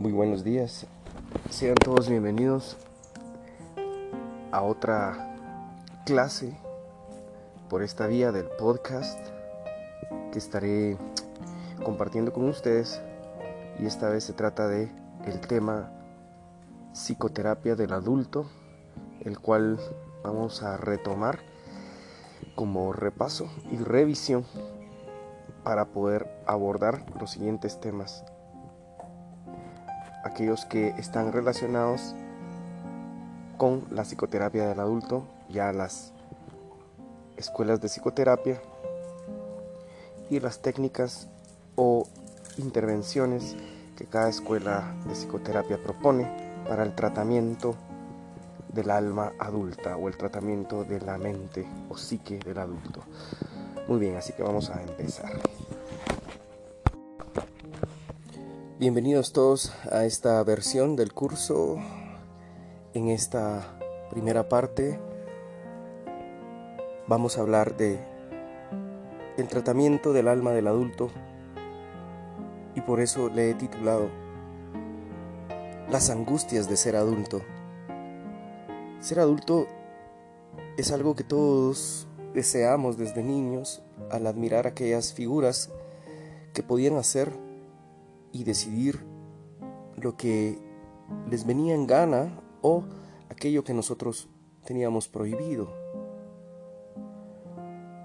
Muy buenos días. Sean todos bienvenidos a otra clase por esta vía del podcast que estaré compartiendo con ustedes y esta vez se trata de el tema psicoterapia del adulto, el cual vamos a retomar como repaso y revisión para poder abordar los siguientes temas. Aquellos que están relacionados con la psicoterapia del adulto, ya las escuelas de psicoterapia y las técnicas o intervenciones que cada escuela de psicoterapia propone para el tratamiento del alma adulta o el tratamiento de la mente o psique del adulto. Muy bien, así que vamos a empezar. Bienvenidos todos a esta versión del curso. En esta primera parte vamos a hablar de el tratamiento del alma del adulto y por eso le he titulado Las angustias de ser adulto. Ser adulto es algo que todos deseamos desde niños al admirar aquellas figuras que podían hacer y decidir lo que les venía en gana o aquello que nosotros teníamos prohibido.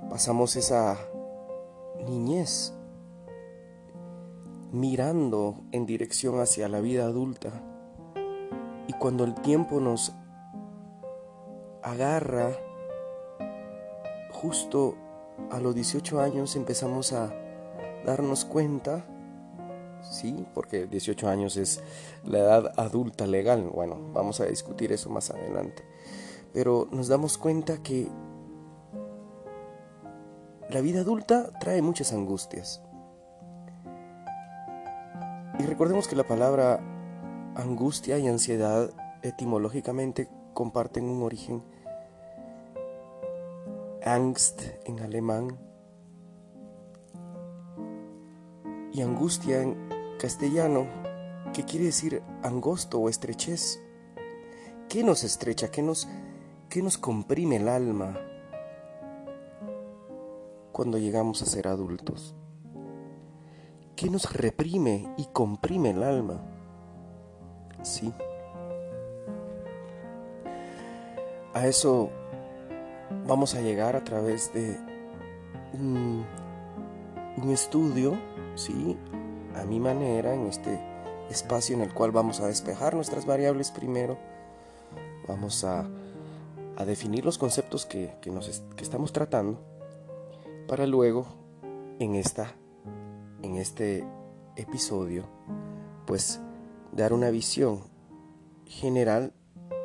Pasamos esa niñez mirando en dirección hacia la vida adulta y cuando el tiempo nos agarra justo a los 18 años empezamos a darnos cuenta ¿sí? Porque 18 años es la edad adulta legal. Bueno, vamos a discutir eso más adelante. Pero nos damos cuenta que la vida adulta trae muchas angustias. Y recordemos que la palabra angustia y ansiedad etimológicamente comparten un origen. Angst en alemán y angustia en castellano, que quiere decir angosto o estrechez. ¿Qué nos estrecha? ¿Qué nos, qué nos comprime el alma cuando llegamos a ser adultos? ¿Qué nos reprime y comprime el alma? Sí. A eso vamos a llegar a través de un, un estudio, ¿sí? A mi manera, en este espacio en el cual vamos a despejar nuestras variables primero, vamos a, definir los conceptos que, nos, que estamos tratando, para luego, en, esta, en este episodio, pues dar una visión general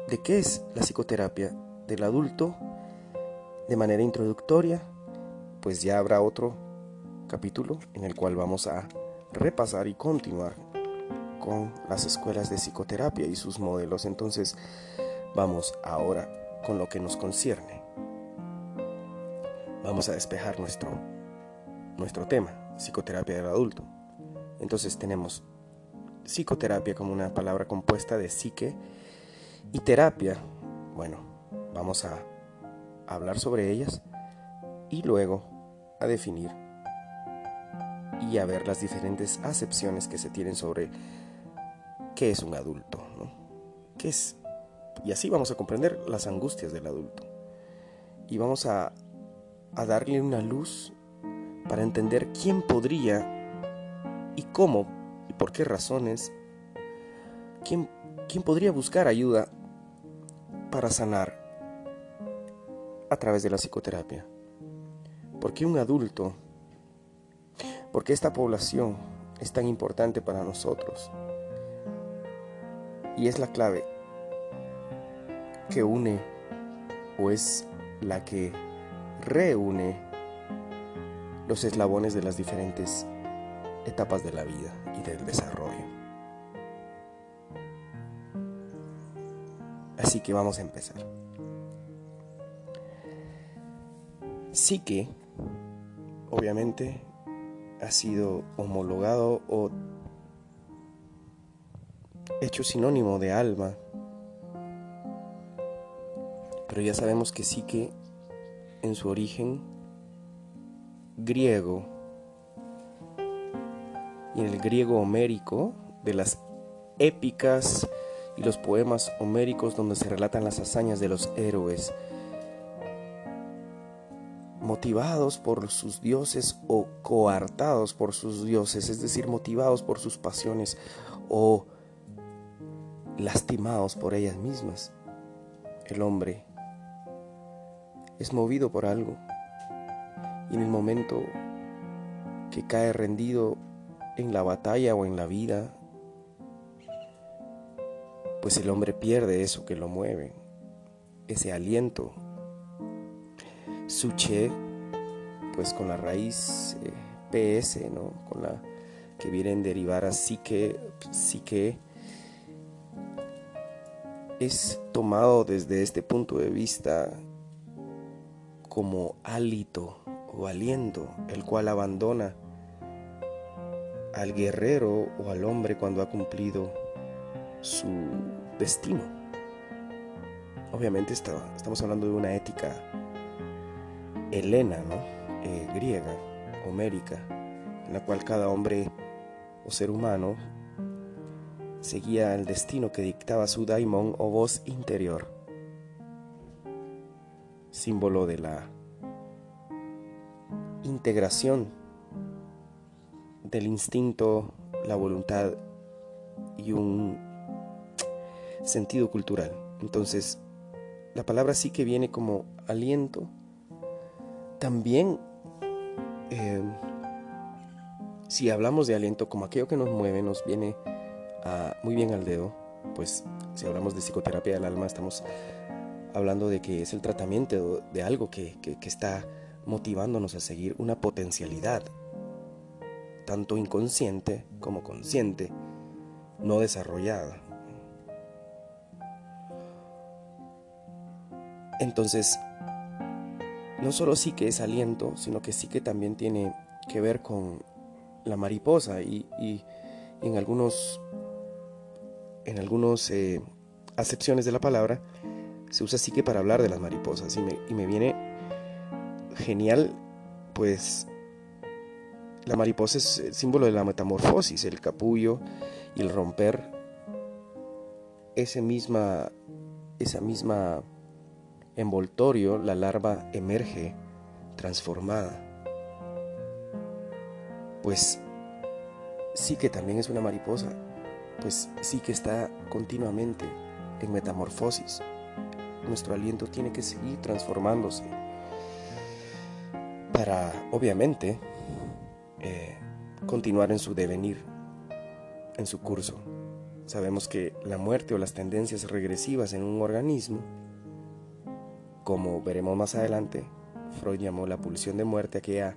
de qué es la psicoterapia del adulto de manera introductoria, pues ya habrá otro capítulo en el cual vamos a repasar y continuar con las escuelas de psicoterapia y sus modelos. Entonces, vamos ahora con lo que nos concierne. Vamos a despejar nuestro, nuestro tema, psicoterapia del adulto. Entonces tenemos psicoterapia como una palabra compuesta de psique y terapia. Bueno, vamos a hablar sobre ellas y luego a definir y a ver las diferentes acepciones que se tienen sobre qué es un adulto, ¿no? ¿Qué es? Y así vamos a comprender las angustias del adulto. Y vamos a, a darle una luz para entender quién podría y cómo y por qué razones, quién, quién podría buscar ayuda para sanar a través de la psicoterapia. Porque un adulto porque esta población es tan importante para nosotros. Y es la clave que une o es la que reúne los eslabones de las diferentes etapas de la vida y del desarrollo. Así que vamos a empezar. Sí que, obviamente, ha sido homologado o hecho sinónimo de alma. Pero ya sabemos que sí que en su origen griego y en el griego homérico de las épicas y los poemas homéricos donde se relatan las hazañas de los héroes motivados por sus dioses o coartados por sus dioses, es decir, motivados por sus pasiones o lastimados por ellas mismas. El hombre es movido por algo y en el momento que cae rendido en la batalla o en la vida, pues el hombre pierde eso que lo mueve, ese aliento. Suche, pues con la raíz eh, PS, ¿no? Con la que viene en derivar a psique, psique, es tomado desde este punto de vista como hálito o aliento, el cual abandona al guerrero o al hombre cuando ha cumplido su destino. Obviamente estamos hablando de una ética helena, ¿no? Eh, griega, homérica, en la cual cada hombre o ser humano seguía el destino que dictaba su daimon o voz interior, símbolo de la integración del instinto, la voluntad y un sentido cultural. Entonces, la palabra sí que viene como aliento. También, eh, si hablamos de aliento como aquello que nos mueve, nos viene muy bien al dedo, pues si hablamos de psicoterapia del alma, estamos hablando de que es el tratamiento de algo que, que está motivándonos a seguir una potencialidad, tanto inconsciente como consciente, no desarrollada. Entonces, no solo sí que es aliento, sino que sí que también tiene que ver con la mariposa y, en algunos en algunos eh, acepciones de la palabra se usa sí que para hablar de las mariposas y me, y me viene genial pues la mariposa es el símbolo de la metamorfosis el capullo y el romper ese misma esa misma envoltorio, la larva emerge transformada. Pues sí que también es una mariposa, pues sí que está continuamente en metamorfosis. Nuestro aliento tiene que seguir transformándose para, obviamente, eh, continuar en su devenir, en su curso. Sabemos que la muerte o las tendencias regresivas en un organismo como veremos más adelante, Freud llamó la pulsión de muerte aquella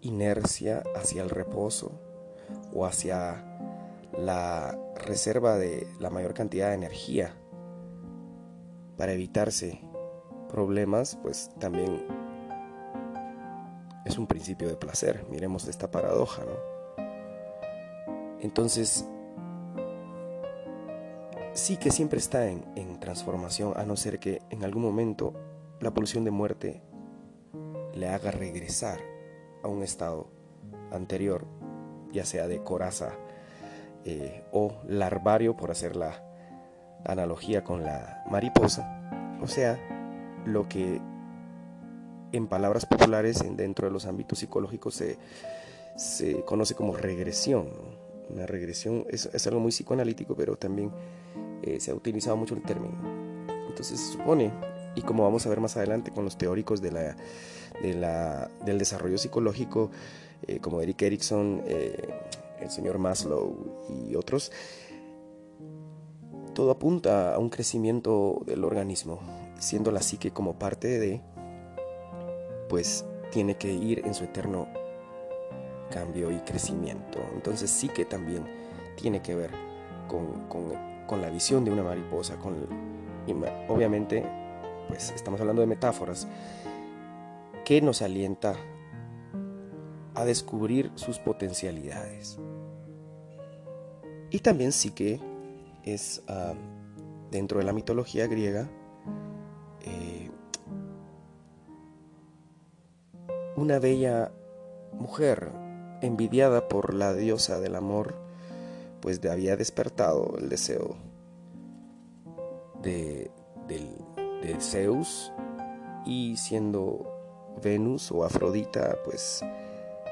inercia hacia el reposo o hacia la reserva de la mayor cantidad de energía para evitarse problemas, pues también es un principio de placer. Miremos esta paradoja, ¿no? Entonces, sí que siempre está en, en transformación, a no ser que en algún momento la pulsión de muerte le haga regresar a un estado anterior, ya sea de coraza eh, o larvario, por hacer la analogía con la mariposa, o sea, lo que en palabras populares dentro de los ámbitos psicológicos se, se conoce como regresión. Una regresión es, algo muy psicoanalítico, pero también eh, se ha utilizado mucho el término. Entonces se supone y como vamos a ver más adelante con los teóricos de la, de la, del desarrollo psicológico, eh, como Eric Erickson, eh, el señor Maslow y otros, todo apunta a un crecimiento del organismo, siendo la psique como parte de, pues tiene que ir en su eterno cambio y crecimiento. Entonces sí que también tiene que ver con, con, con la visión de una mariposa, con obviamente pues estamos hablando de metáforas, que nos alienta a descubrir sus potencialidades. Y también sí que es ah, dentro de la mitología griega eh, una bella mujer envidiada por la diosa del amor, pues había despertado el deseo de, de Zeus y siendo Venus o Afrodita, pues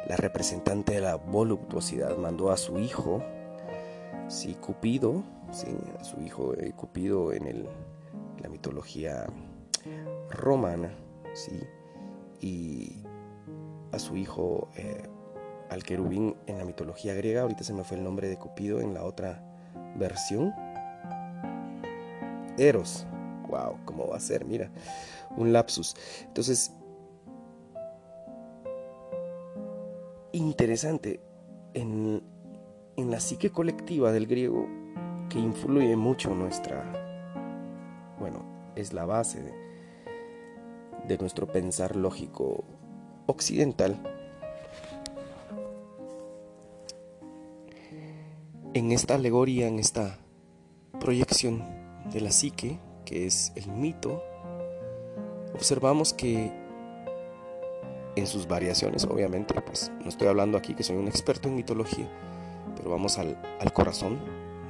la representante de la voluptuosidad mandó a su hijo, sí, Cupido, sí, a su hijo eh, Cupido en el, la mitología romana, sí, y a su hijo eh, al querubín en la mitología griega, ahorita se me fue el nombre de Cupido en la otra versión, Eros, wow, ¿cómo va a ser? Mira, un lapsus. Entonces, interesante en, la psique colectiva del griego que influye mucho nuestra, bueno, es la base de, de nuestro pensar lógico occidental. En esta alegoría, en esta proyección de la psique, que es el mito, observamos que en sus variaciones, obviamente, pues no estoy hablando aquí que soy un experto en mitología, pero vamos al, corazón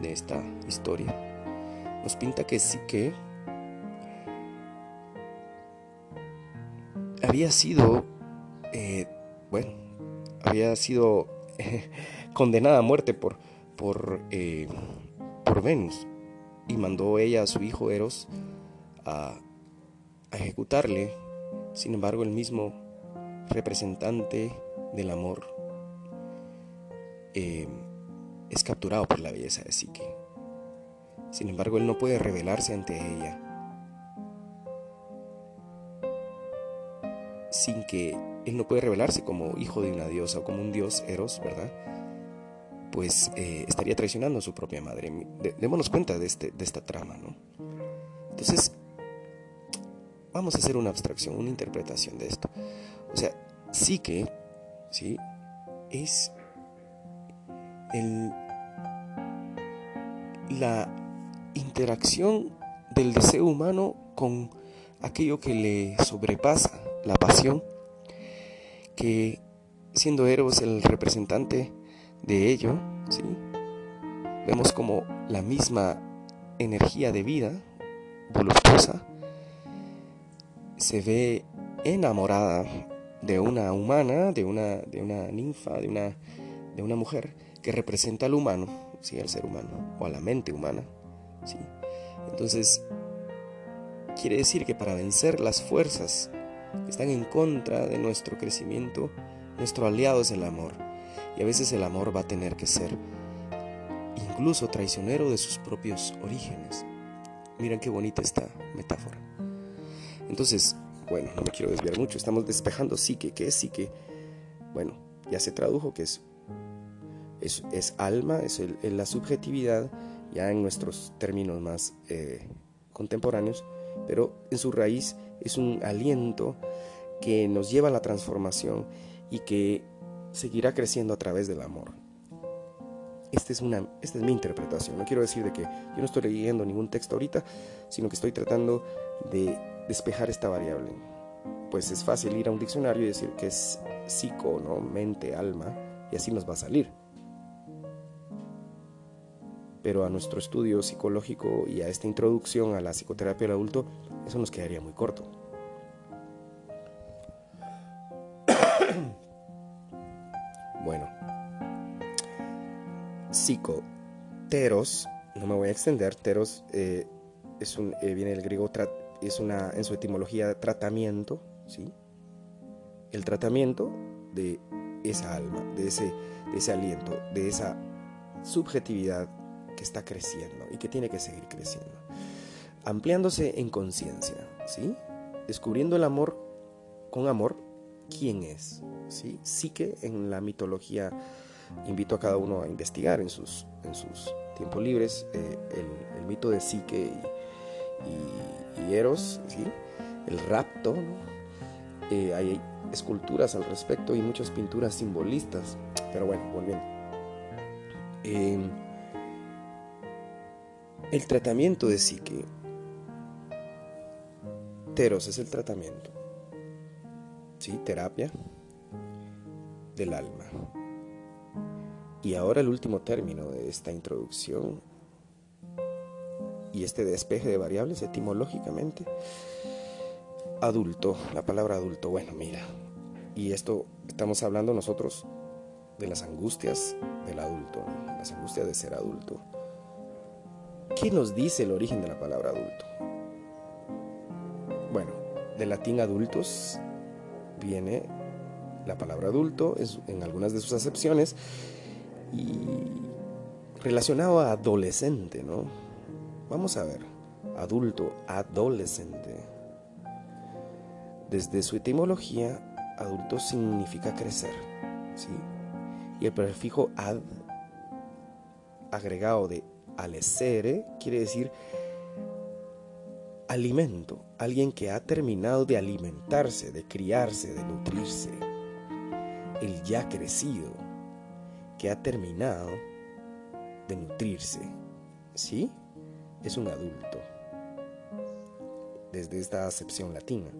de esta historia. Nos pinta que sí que había sido, eh, bueno, había sido condenada a muerte por, por, eh, por Venus y mandó ella a su hijo Eros a, ejecutarle. Sin embargo, el mismo representante del amor, eh, es capturado por la belleza de Psique. Sin embargo, él no puede revelarse ante ella sin que él no puede revelarse como hijo de una diosa o como un dios eros, ¿verdad? Pues eh, estaría traicionando a su propia madre. démonos cuenta de, este, de esta trama, ¿no? Entonces, vamos a hacer una abstracción, una interpretación de esto. O sea, psique, ¿sí? Es la interacción del deseo humano con aquello que le sobrepasa, la pasión, que siendo Eros el representante de ello, ¿sí? vemos como la misma energía de vida voluptuosa se ve enamorada de una humana, de una, de una ninfa, de una, de una mujer que representa al humano, ¿sí? al ser humano, o a la mente humana. ¿sí? Entonces, quiere decir que para vencer las fuerzas que están en contra de nuestro crecimiento, nuestro aliado es el amor. Y a veces el amor va a tener que ser incluso traicionero de sus propios orígenes. Miren qué bonita esta metáfora. Entonces, bueno, no me quiero desviar mucho, estamos despejando psique. ¿Qué es psique? Bueno, ya se tradujo que es, es, alma, es la subjetividad, ya en nuestros términos más eh, contemporáneos, pero en su raíz es un aliento que nos lleva a la transformación y que seguirá creciendo a través del amor. Esta es, una, esta es mi interpretación. No quiero decir de que yo no estoy leyendo ningún texto ahorita, sino que estoy tratando de despejar esta variable. Pues es fácil ir a un diccionario y decir que es psico, ¿no? mente, alma, y así nos va a salir. Pero a nuestro estudio psicológico y a esta introducción a la psicoterapia del adulto, eso nos quedaría muy corto. Psico, teros, no me voy a extender, teros eh, es un, eh, viene del griego es una, en su etimología, tratamiento, ¿sí? El tratamiento de esa alma, de ese, ese aliento, de esa subjetividad que está creciendo y que tiene que seguir creciendo. Ampliándose en conciencia, ¿sí? Descubriendo el amor con amor, ¿quién es? ¿Sí? Sí que en la mitología invito a cada uno a investigar en sus, en sus tiempos libres eh, el, mito de Psique y Eros, el rapto. Eh, hay esculturas al respecto y muchas pinturas simbolistas. Pero bueno, volviendo. Em, el tratamiento de psique. Teros es el tratamiento. ¿Sí? Terapia del alma. Y ahora el último término de esta introducción y este despeje de variables etimológicamente. Adulto, la palabra adulto, bueno, mira, y esto estamos hablando nosotros de las angustias del adulto, las angustias de ser adulto. ¿Qué nos dice el origen de la palabra adulto? Bueno, del latín adultos viene la palabra adulto en algunas de sus acepciones y relacionado a adolescente, ¿no? Vamos a ver, adulto, adolescente. Desde su etimología, adulto significa crecer, ¿sí? Y el prefijo ad, agregado de alesere, quiere decir alimento, alguien que ha terminado de alimentarse, de criarse, de nutrirse, el ya crecido, que ha terminado de nutrirse, ¿sí? Es un adulto, desde esta acepción latina.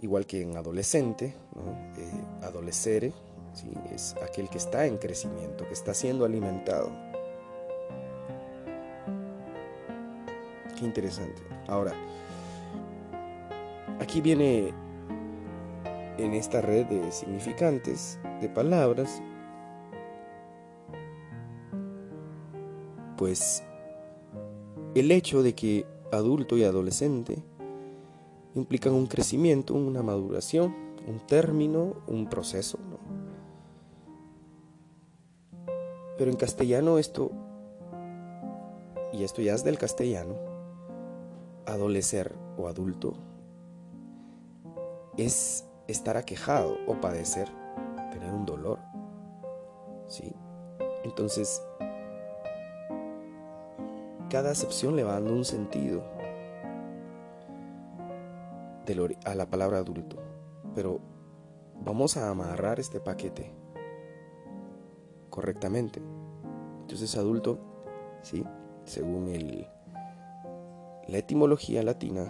Igual que en adolescente, ¿no? Eh, adolescere, ¿sí? es aquel que está en crecimiento, que está siendo alimentado. Qué interesante. Ahora, aquí viene en esta red de significantes palabras, pues el hecho de que adulto y adolescente implican un crecimiento, una maduración, un término, un proceso. Pero en castellano esto, y esto ya es del castellano, adolecer o adulto, es estar aquejado o padecer tener un dolor. ¿Sí? Entonces, cada acepción le va dando un sentido a la palabra adulto. Pero vamos a amarrar este paquete correctamente. Entonces, adulto, ¿sí? según el, la etimología latina,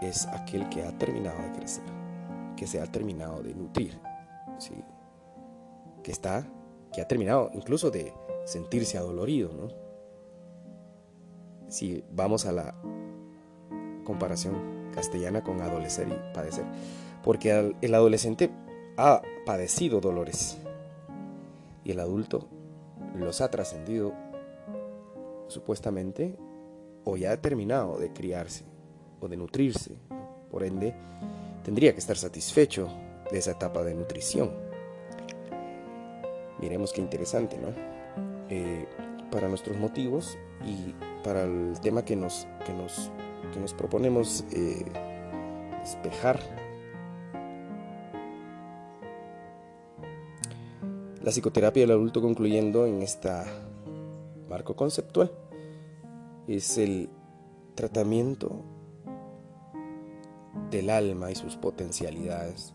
es aquel que ha terminado de crecer, que se ha terminado de nutrir, que está, que ha terminado incluso de sentirse adolorido, ¿no? Si vamos a la comparación castellana con adolecer y padecer, porque el adolescente ha padecido dolores y el adulto los ha trascendido supuestamente o ya ha terminado de criarse o de nutrirse. Por ende, tendría que estar satisfecho de esa etapa de nutrición. Miremos qué interesante, ¿no? Eh, para nuestros motivos y para el tema que nos, que nos, que nos proponemos eh, despejar. La psicoterapia del adulto concluyendo en este marco conceptual es el tratamiento del alma y sus potencialidades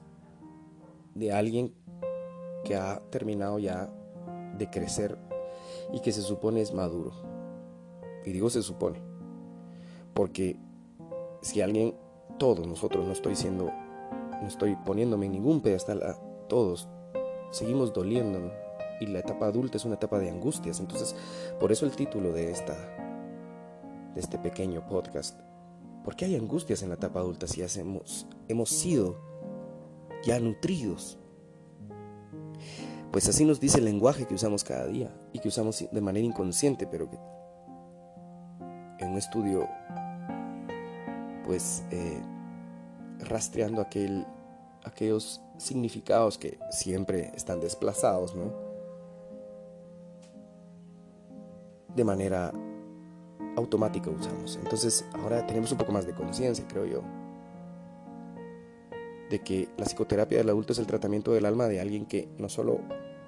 de alguien que ha terminado ya de crecer y que se supone es maduro. Y digo se supone, porque si alguien, todos nosotros, no estoy siendo, no estoy poniéndome en ningún pedestal, a todos seguimos doliendo y la etapa adulta es una etapa de angustias. Entonces, por eso el título de esta, de este pequeño podcast. ¿Por qué hay angustias en la etapa adulta si hemos, hemos sido ya nutridos? Pues así nos dice el lenguaje que usamos cada día y que usamos de manera inconsciente, pero que en un estudio, pues eh, rastreando aquel, aquellos significados que siempre están desplazados, ¿no? De manera automática usamos. Entonces ahora tenemos un poco más de conciencia, creo yo, de que la psicoterapia del adulto es el tratamiento del alma de alguien que no solo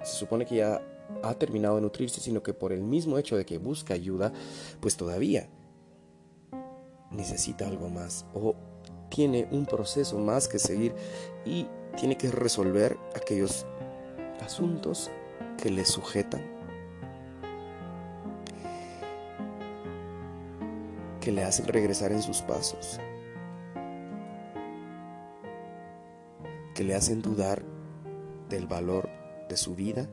se supone que ya ha terminado de nutrirse, sino que por el mismo hecho de que busca ayuda, pues todavía necesita algo más o tiene un proceso más que seguir y tiene que resolver aquellos asuntos que le sujetan. que le hacen regresar en sus pasos, que le hacen dudar del valor de su vida,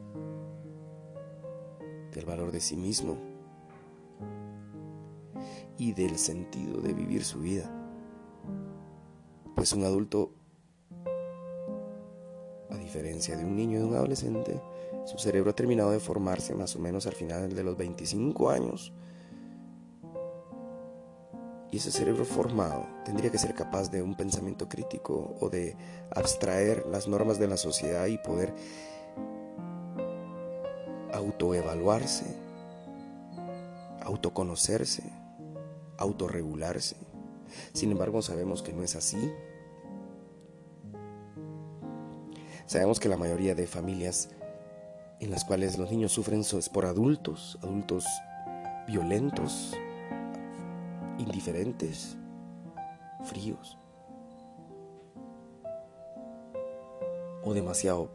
del valor de sí mismo y del sentido de vivir su vida. Pues un adulto, a diferencia de un niño y de un adolescente, su cerebro ha terminado de formarse más o menos al final de los 25 años. Y ese cerebro formado tendría que ser capaz de un pensamiento crítico o de abstraer las normas de la sociedad y poder autoevaluarse, autoconocerse, autorregularse. Sin embargo, sabemos que no es así. Sabemos que la mayoría de familias en las cuales los niños sufren es por adultos, adultos violentos, indiferentes, fríos o demasiado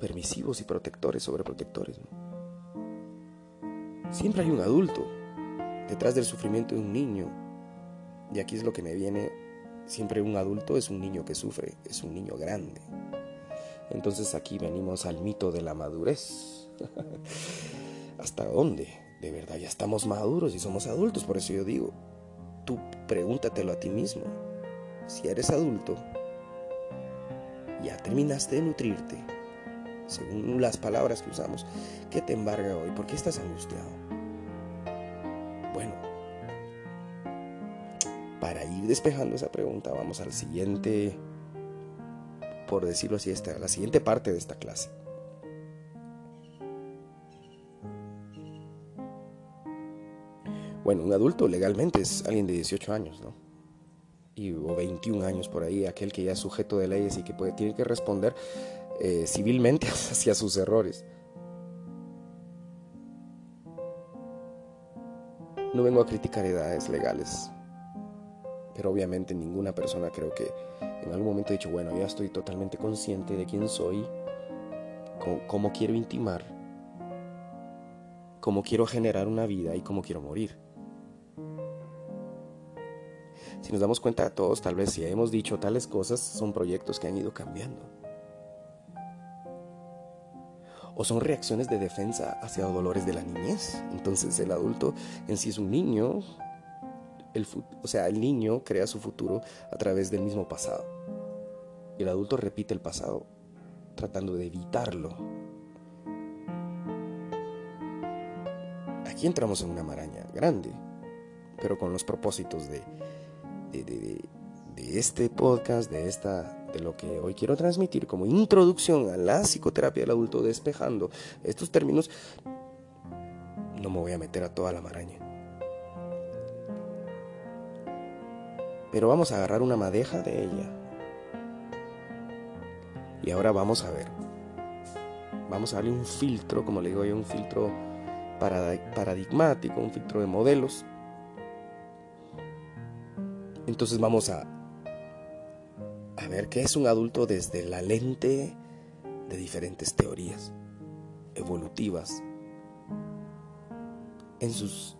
permisivos y protectores, sobreprotectores. Siempre hay un adulto detrás del sufrimiento de un niño. Y aquí es lo que me viene, siempre un adulto es un niño que sufre, es un niño grande. Entonces aquí venimos al mito de la madurez. ¿Hasta dónde? De verdad, ya estamos maduros y somos adultos, por eso yo digo, tú pregúntatelo a ti mismo. Si eres adulto, ya terminaste de nutrirte, según las palabras que usamos, ¿qué te embarga hoy? ¿Por qué estás angustiado? Bueno, para ir despejando esa pregunta, vamos al siguiente por decirlo así, esta, la siguiente parte de esta clase. Bueno, un adulto legalmente es alguien de 18 años, ¿no? Y, o 21 años por ahí, aquel que ya es sujeto de leyes y que tiene que responder eh, civilmente hacia sus errores. No vengo a criticar edades legales, pero obviamente ninguna persona creo que en algún momento he dicho, bueno, ya estoy totalmente consciente de quién soy, cómo, quiero intimar, cómo quiero generar una vida y cómo quiero morir. Si nos damos cuenta todos, tal vez si hemos dicho tales cosas, son proyectos que han ido cambiando. O son reacciones de defensa hacia dolores de la niñez. Entonces el adulto en sí es un niño o sea, el niño crea su futuro a través del mismo pasado. Y el adulto repite el pasado tratando de evitarlo. Aquí entramos en una maraña grande, pero con los propósitos de, de, este podcast, de, esta, de lo que hoy quiero transmitir como introducción a la psicoterapia del adulto, despejando estos términos, no me voy a meter a toda la maraña. Pero vamos a agarrar una madeja de ella. Y ahora vamos a ver. Vamos a darle un filtro, como le digo yo, un filtro paradigmático, un filtro de modelos. Entonces vamos a, ver qué es un adulto desde la lente de diferentes teorías evolutivas en sus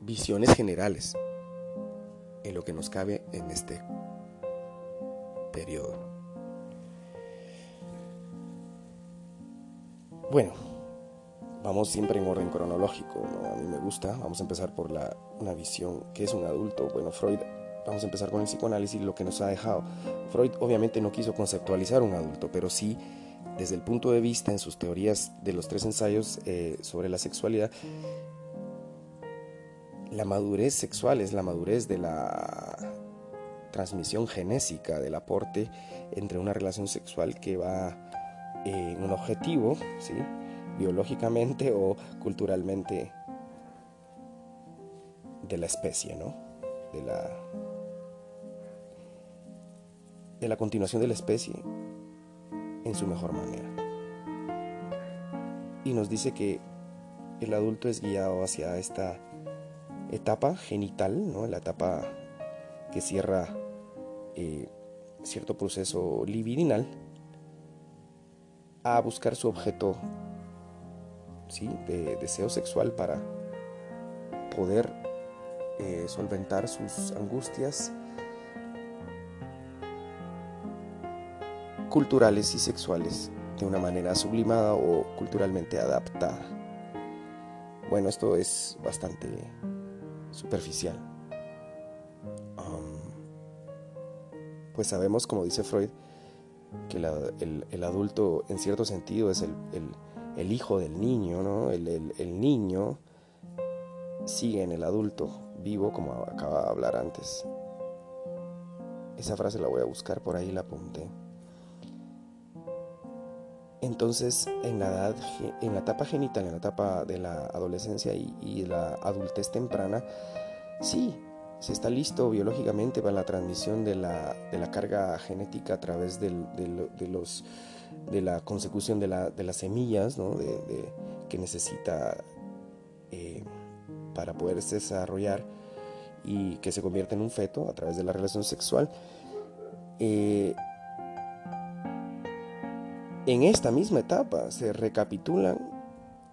visiones generales en lo que nos cabe en este periodo. Bueno, vamos siempre en orden cronológico, a mí me gusta, vamos a empezar por la, una visión, que es un adulto? Bueno, Freud, vamos a empezar con el psicoanálisis, lo que nos ha dejado. Freud obviamente no quiso conceptualizar un adulto, pero sí desde el punto de vista en sus teorías de los tres ensayos eh, sobre la sexualidad, la madurez sexual es la madurez de la transmisión genésica del aporte entre una relación sexual que va en un objetivo, ¿sí? biológicamente o culturalmente de la especie, ¿no? De la, de la continuación de la especie en su mejor manera. Y nos dice que el adulto es guiado hacia esta etapa genital, ¿no? la etapa que cierra eh, cierto proceso libidinal, a buscar su objeto ¿sí? de deseo sexual para poder eh, solventar sus angustias culturales y sexuales de una manera sublimada o culturalmente adaptada. Bueno, esto es bastante superficial. pues sabemos, como dice Freud, que el, adulto en cierto sentido es el, hijo del niño, ¿no? El, niño sigue en el adulto vivo, como acaba de hablar antes. Esa frase la voy a buscar, por ahí la apunté. Entonces, en la, edad, en la etapa genital, en la etapa de la adolescencia y, la adultez temprana, sí, se está listo biológicamente para la transmisión de la, carga genética a través de, los, de la consecución de, las semillas que necesita eh, para poderse desarrollar y que se convierte en un feto a través de la relación sexual. Eh, en esta misma etapa se recapitulan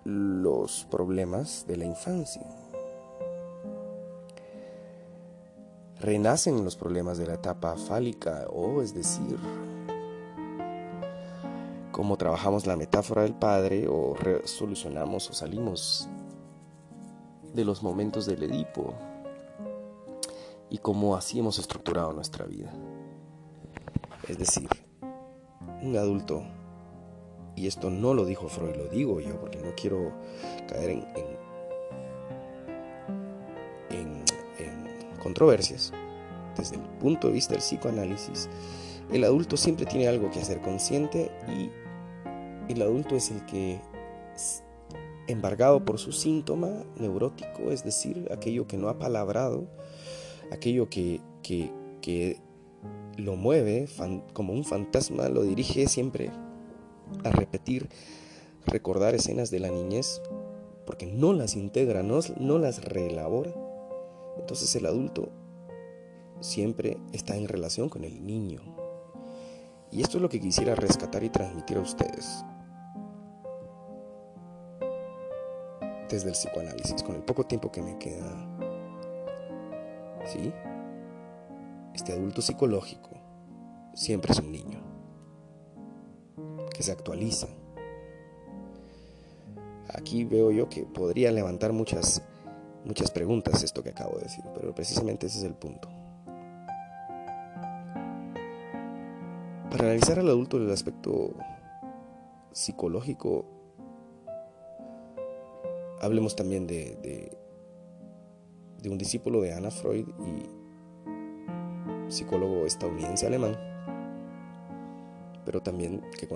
los problemas de la infancia. Renacen los problemas de la etapa fálica, o es decir, cómo trabajamos la metáfora del padre o solucionamos o salimos de los momentos del Edipo y cómo así hemos estructurado nuestra vida. Es decir, un adulto y esto no lo dijo Freud, lo digo yo, porque no quiero caer en, controversias. Desde el punto de vista del psicoanálisis, el adulto siempre tiene algo que hacer consciente y el adulto es el que, embargado por su síntoma neurótico, es decir, aquello que no ha palabrado, aquello que, que, que lo mueve como un fantasma, lo dirige siempre a repetir, recordar escenas de la niñez, porque no las integra, no, no las reelabora. Entonces el adulto siempre está en relación con el niño. Y esto es lo que quisiera rescatar y transmitir a ustedes. Desde el psicoanálisis, con el poco tiempo que me queda. ¿Sí? Este adulto psicológico siempre es un niño se actualiza. Aquí veo yo que podría levantar muchas, muchas preguntas esto que acabo de decir, pero precisamente ese es el punto. Para analizar al adulto el aspecto psicológico, hablemos también de, de, un discípulo de Anna Freud y psicólogo estadounidense alemán, pero también que,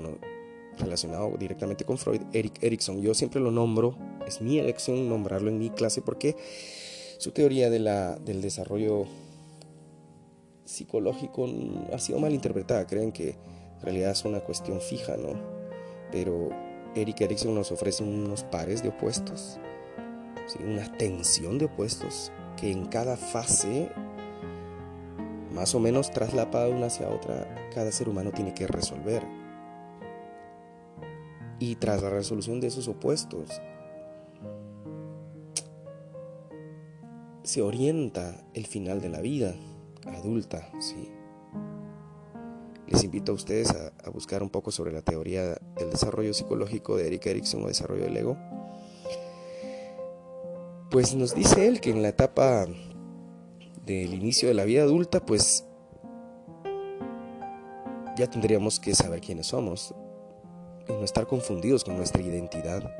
relacionado directamente con Freud, Eric Erikson. Yo siempre lo nombro, es mi elección nombrarlo en mi clase porque su teoría de la, del desarrollo psicológico ha sido mal interpretada. Creen que en realidad es una cuestión fija, ¿no? Pero Eric Erikson nos ofrece unos pares de opuestos, una tensión de opuestos que en cada fase, más o menos traslapada una hacia otra, cada ser humano tiene que resolver y tras la resolución de esos opuestos se orienta el final de la vida adulta, sí. Les invito a ustedes a, buscar un poco sobre la teoría del desarrollo psicológico de Eric Erikson o desarrollo del ego. Pues nos dice él que en la etapa del inicio de la vida adulta, pues ya tendríamos que saber quiénes somos, y no estar confundidos con nuestra identidad.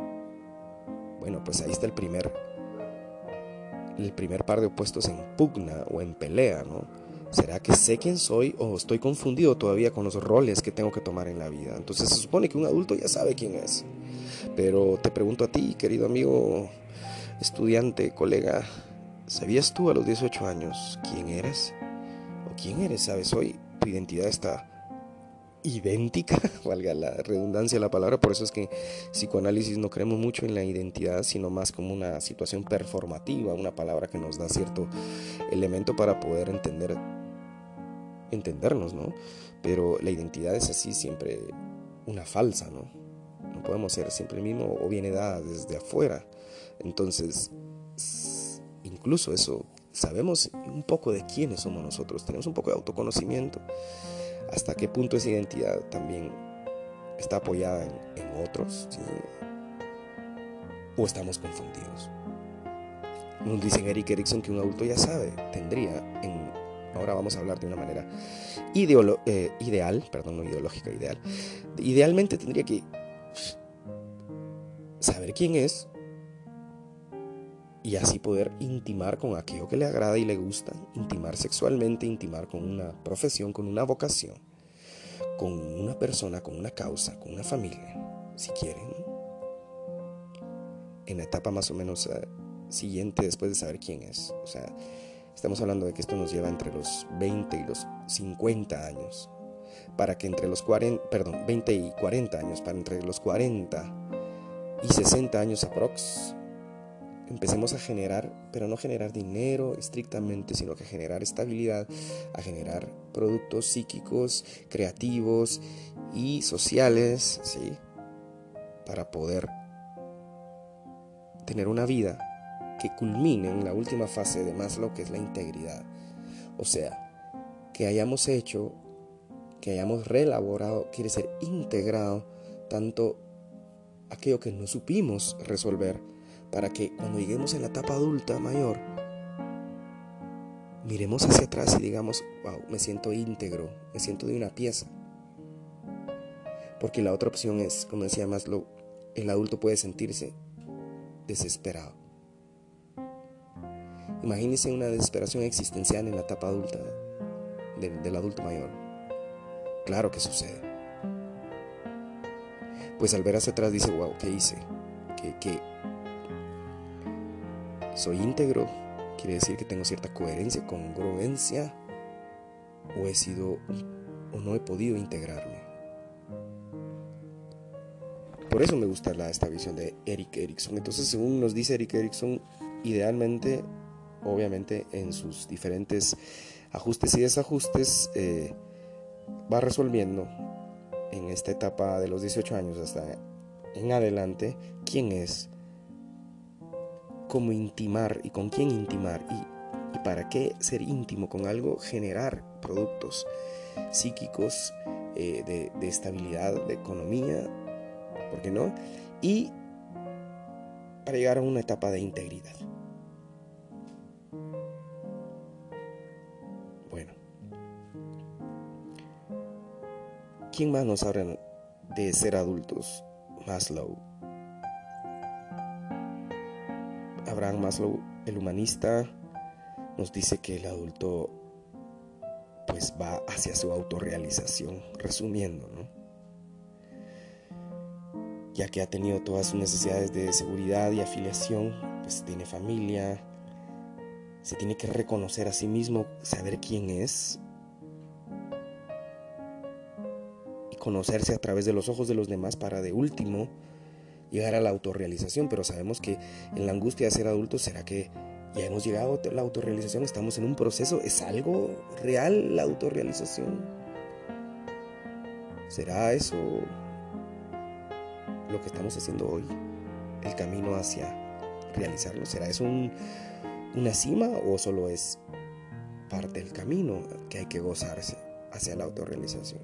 Bueno, pues ahí está el primer el primer par de opuestos en pugna o en pelea, ¿no? ¿Será que sé quién soy o estoy confundido todavía con los roles que tengo que tomar en la vida? Entonces se supone que un adulto ya sabe quién es. Pero te pregunto a ti, querido amigo, estudiante, colega, ¿sabías tú a los 18 años quién eres? ¿O quién eres? ¿Sabes? Hoy tu identidad está idéntica, valga la redundancia de la palabra, por eso es que psicoanálisis no creemos mucho en la identidad, sino más como una situación performativa, una palabra que nos da cierto elemento para poder entender entendernos, ¿no? Pero la identidad es así siempre una falsa, ¿no? No podemos ser siempre el mismo o viene dada desde afuera. Entonces, incluso eso sabemos un poco de quiénes somos nosotros, tenemos un poco de autoconocimiento, hasta qué punto esa identidad también está apoyada en, otros, o estamos confundidos. Nos dicen Eric Erickson que un adulto ya sabe, tendría, en, ahora vamos a hablar de una manera eh, ideal, perdón, no ideológica, ideal, idealmente tendría que saber quién es, y así poder intimar con aquello que le agrada y le gusta, intimar sexualmente, intimar con una profesión, con una vocación, con una persona, con una causa, con una familia, si quieren. En la etapa más o menos eh, siguiente después de saber quién es. O sea, estamos hablando de que esto nos lleva entre los 20 y los 50 años. Para que entre los 40, perdón, 20 y 40 años, para entre los 40 y 60 años aprox, empecemos a generar, pero no generar dinero estrictamente, sino que generar estabilidad, a generar productos psíquicos, creativos y sociales, ¿sí? Para poder tener una vida que culmine en la última fase de Maslow, que es la integridad. O sea, que hayamos hecho, que hayamos reelaborado, quiere ser integrado tanto aquello que no supimos resolver, para que cuando lleguemos en la etapa adulta mayor, miremos hacia atrás y digamos, wow, me siento íntegro, me siento de una pieza. Porque la otra opción es, como decía Maslow, el adulto puede sentirse desesperado. Imagínese una desesperación existencial en la etapa adulta del, adulto mayor. Claro que sucede. Pues al ver hacia atrás dice, wow, ¿qué hice? ¿Qué, qué, soy íntegro, quiere decir que tengo cierta coherencia, congruencia, o he sido o no he podido integrarme. Por eso me gusta la, esta visión de Eric Erickson. Entonces, según nos dice Eric Erickson, idealmente, obviamente en sus diferentes ajustes y desajustes, eh, va resolviendo en esta etapa de los 18 años hasta en adelante quién es, cómo intimar y con quién intimar y, para qué ser íntimo con algo, generar productos psíquicos eh, de, estabilidad, de economía, ¿por qué no? Y para llegar a una etapa de integridad. Bueno, ¿quién más nos habla de ser adultos? Maslow. Abraham Maslow, el humanista, nos dice que el adulto pues va hacia su autorrealización, resumiendo, ¿no? Ya que ha tenido todas sus necesidades de seguridad y afiliación, pues tiene familia, se tiene que reconocer a sí mismo, saber quién es y conocerse a través de los ojos de los demás para de último llegar a la autorrealización, pero sabemos que en la angustia de ser adultos, ¿será que ya hemos llegado a la autorrealización? ¿Estamos en un proceso? ¿Es algo real la autorrealización? ¿Será eso lo que estamos haciendo hoy? ¿El camino hacia realizarlo? ¿Será eso una cima o solo es parte del camino que hay que gozarse hacia la autorrealización?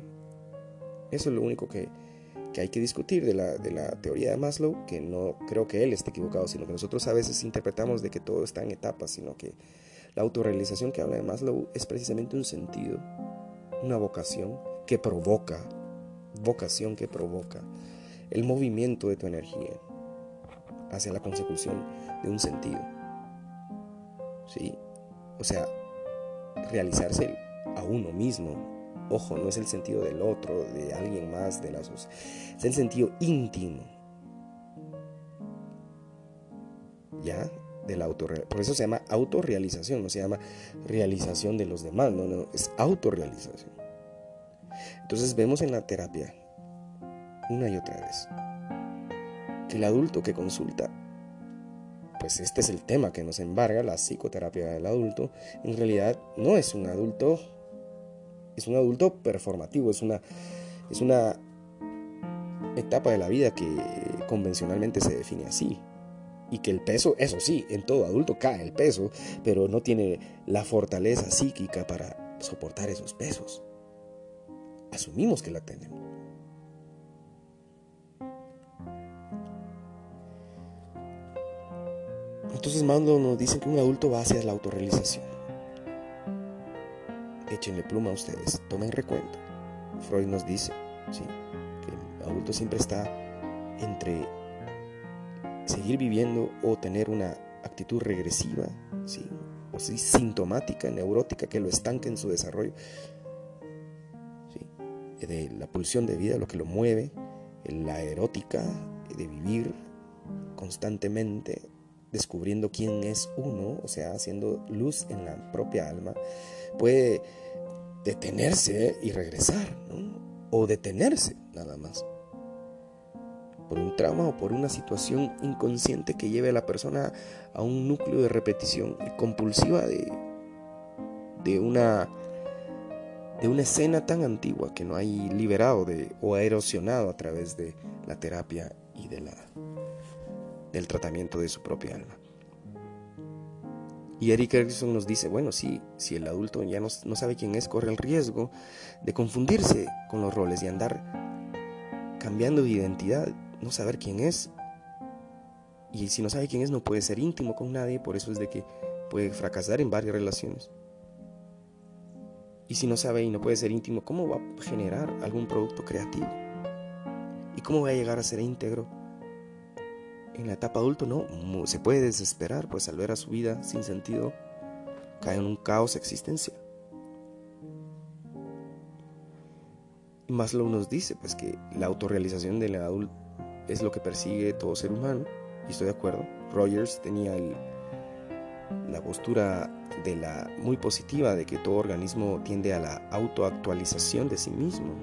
Eso es lo único que, que hay que discutir de la, de la teoría de Maslow, que no creo que él esté equivocado, sino que nosotros a veces interpretamos de que todo está en etapas, sino que la autorrealización que habla de Maslow es precisamente un sentido, una vocación que provoca, vocación que provoca el movimiento de tu energía hacia la consecución de un sentido. ¿Sí? O sea, realizarse a uno mismo, Ojo, no es el sentido del otro, de alguien más, de la sociedad. Es el sentido íntimo. ¿Ya? De la Por eso se llama autorrealización, no se llama realización de los demás, no, no, es autorrealización. Entonces vemos en la terapia, una y otra vez, que el adulto que consulta, pues este es el tema que nos embarga, la psicoterapia del adulto, en realidad no es un adulto es un adulto performativo, es una, es una etapa de la vida que convencionalmente se define así. y que el peso, eso sí, en todo adulto cae el peso, pero no tiene la fortaleza psíquica para soportar esos pesos. Asumimos que la tenemos. Entonces Mando nos dice que un adulto va hacia la autorrealización. Échenle pluma a ustedes, tomen recuento. Freud nos dice que el adulto siempre está entre seguir viviendo o tener una actitud regresiva, ¿sí? o sí, sintomática, neurótica, que lo estanque en su desarrollo, ¿sí? de la pulsión de vida, lo que lo mueve, la erótica de vivir constantemente descubriendo quién es uno, o sea, haciendo luz en la propia alma, puede detenerse y regresar, ¿no? o detenerse nada más por un trauma o por una situación inconsciente que lleve a la persona a un núcleo de repetición compulsiva de, una, de una escena tan antigua que no hay liberado de, o erosionado a través de la terapia y de la, del tratamiento de su propia alma. Y Eric Erickson nos dice, bueno, sí, si el adulto ya no, no, sabe quién es, corre el riesgo de confundirse con los roles y andar cambiando de identidad no saber quién es. Y si no sabe quién es, no puede ser íntimo con nadie, por eso es de que puede fracasar en varias relaciones. Y si no sabe y no puede ser íntimo, ¿cómo va a generar algún producto creativo? ¿Y cómo va a llegar a ser íntegro? En la etapa adulto no, se puede desesperar, pues al ver a su vida sin sentido, cae en un caos existencial. Y Maslow nos dice pues que la autorrealización del adulto es lo que persigue todo ser humano, y estoy de acuerdo. Rogers tenía la postura de la muy positiva de que todo organismo tiende a la autoactualización de sí mismo.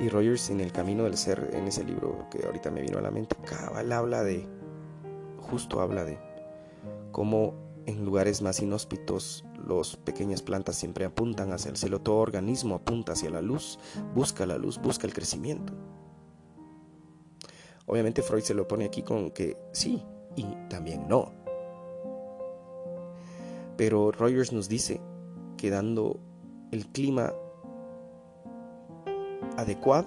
Y Rogers en El Camino del Ser, en ese libro que ahorita me vino a la mente, cabal habla de, justo habla de cómo en lugares más inhóspitos las pequeñas plantas siempre apuntan hacia el cielo, todo organismo apunta hacia la luz, busca la luz, busca el crecimiento. Obviamente Freud se lo pone aquí con que sí y también no. Pero Rogers nos dice que dando el clima adecuado,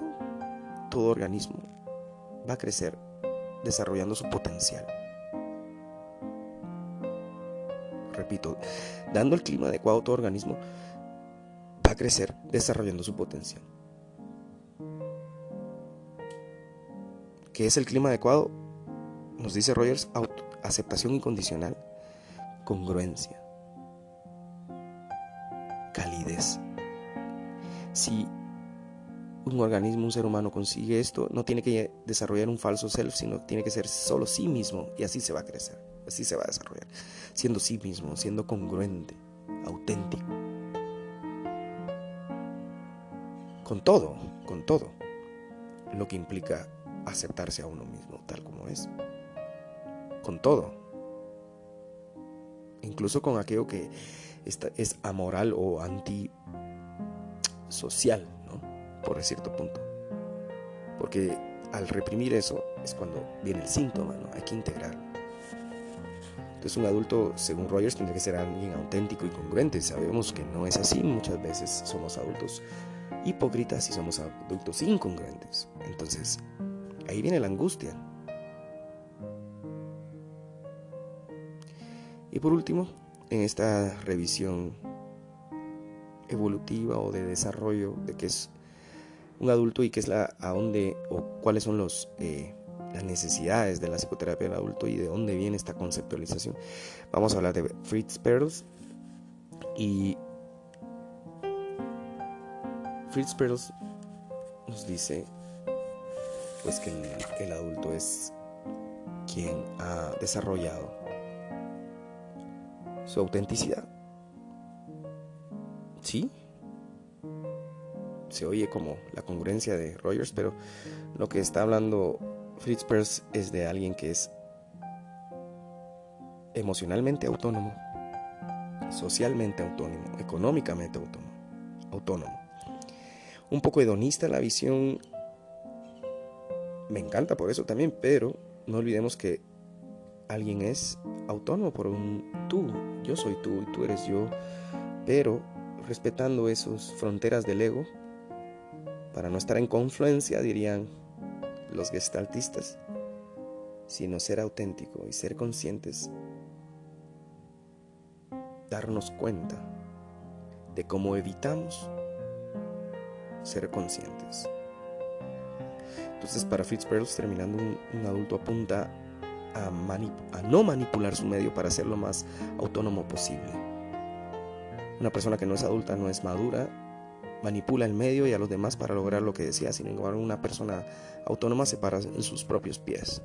todo organismo va a crecer desarrollando su potencial. Repito, dando el clima adecuado, todo organismo va a crecer desarrollando su potencial. ¿Qué es el clima adecuado? Nos dice Rogers, aceptación incondicional, congruencia, un organismo, un ser humano consigue esto, no tiene que desarrollar un falso self, sino tiene que ser solo sí mismo y así se va a crecer, así se va a desarrollar, siendo sí mismo, siendo congruente, auténtico. Con todo, con todo, lo que implica aceptarse a uno mismo tal como es. Con todo. Incluso con aquello que es amoral o antisocial. Por cierto punto. Porque al reprimir eso es cuando viene el síntoma, ¿no? Hay que integrarlo. Entonces un adulto, según Rogers, tiene que ser alguien auténtico y congruente. Sabemos que no es así. Muchas veces somos adultos hipócritas y somos adultos incongruentes. Entonces, Ahí viene la angustia. Y por último, en esta revisión evolutiva o de desarrollo de qué es un adulto y qué es la a dónde o cuáles son los eh, las necesidades de la psicoterapia del adulto y de dónde viene esta conceptualización. Vamos a hablar de Fritz Perls y Fritz Perls nos dice pues que el, adulto es quien ha desarrollado su autenticidad. Sí, se oye como la congruencia de Rogers, pero lo que está hablando Fritz Perls es de alguien que es emocionalmente autónomo, socialmente autónomo, económicamente autónomo, autónomo. Un poco hedonista la visión me encanta por eso también, pero no olvidemos que alguien es autónomo por un tú, yo soy tú y tú eres yo, pero respetando esas fronteras del ego, para no estar en confluencia, dirían los gestaltistas, sino ser auténtico y ser conscientes, darnos cuenta de cómo evitamos ser conscientes. Entonces para Fritz Perls, terminando, un, adulto apunta a, a no manipular su medio para ser lo más autónomo posible. Una persona que no es adulta no es madura, manipula el medio y a los demás para lograr lo que desea. Sin embargo, una persona autónoma se para en sus propios pies.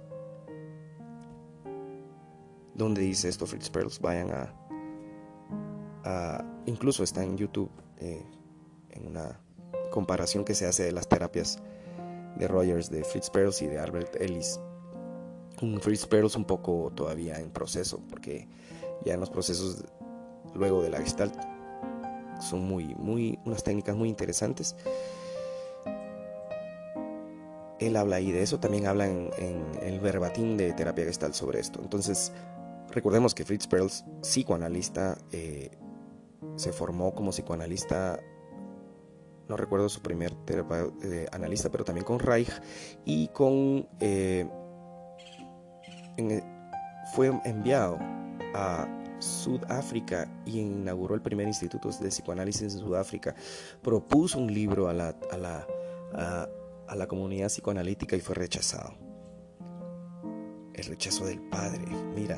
Donde dice esto Fritz Perls? Vayan a, incluso está en YouTube eh, en una comparación que se hace de las terapias de Rogers, de Fritz Perls y de Albert Ellis. Un Fritz Perls un poco todavía en proceso, porque ya en los procesos luego de la Gestalt son muy, muy, unas técnicas muy interesantes. Él habla ahí de eso, también habla en, el verbatim de terapia gestal sobre esto. Entonces, recordemos que Fritz Perls, psicoanalista, eh, se formó como psicoanalista, no recuerdo su primer eh, analista, pero también con Reich y con... Eh, fue enviado a Sudáfrica y inauguró el primer instituto de psicoanálisis en Sudáfrica. Propuso un libro a la, a la, a, la comunidad psicoanalítica y fue rechazado. El rechazo del padre, mira,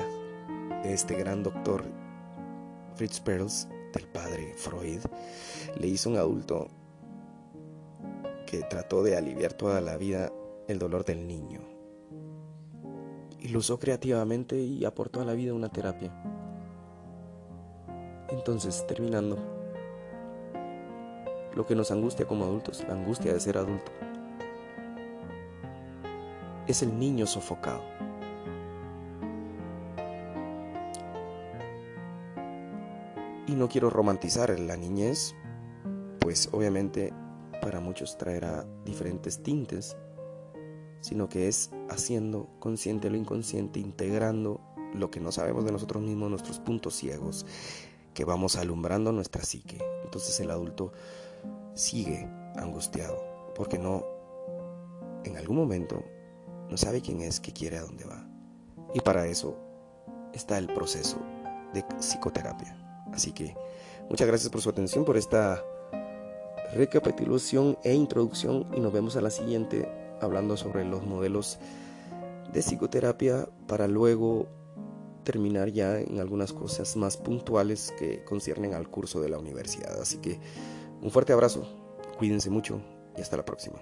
de este gran doctor Fritz Perls, del padre Freud, le hizo un adulto que trató de aliviar toda la vida el dolor del niño. Y lo usó creativamente y aportó a la vida una terapia. Entonces, terminando, lo que nos angustia como adultos, la angustia de ser adulto, es el niño sofocado. Y no quiero romantizar la niñez, pues obviamente para muchos traerá diferentes tintes, sino que es haciendo consciente lo inconsciente, integrando lo que no sabemos de nosotros mismos, nuestros puntos ciegos, que vamos alumbrando nuestra psique. Entonces el adulto sigue angustiado porque no, en algún momento, no sabe quién es, qué quiere, a dónde va. Y para eso está el proceso de psicoterapia. Así que muchas gracias por su atención, por esta recapitulación e introducción y nos vemos a la siguiente hablando sobre los modelos de psicoterapia para luego terminar ya en algunas cosas más puntuales que conciernen al curso de la universidad. Así que un fuerte abrazo, cuídense mucho y hasta la próxima.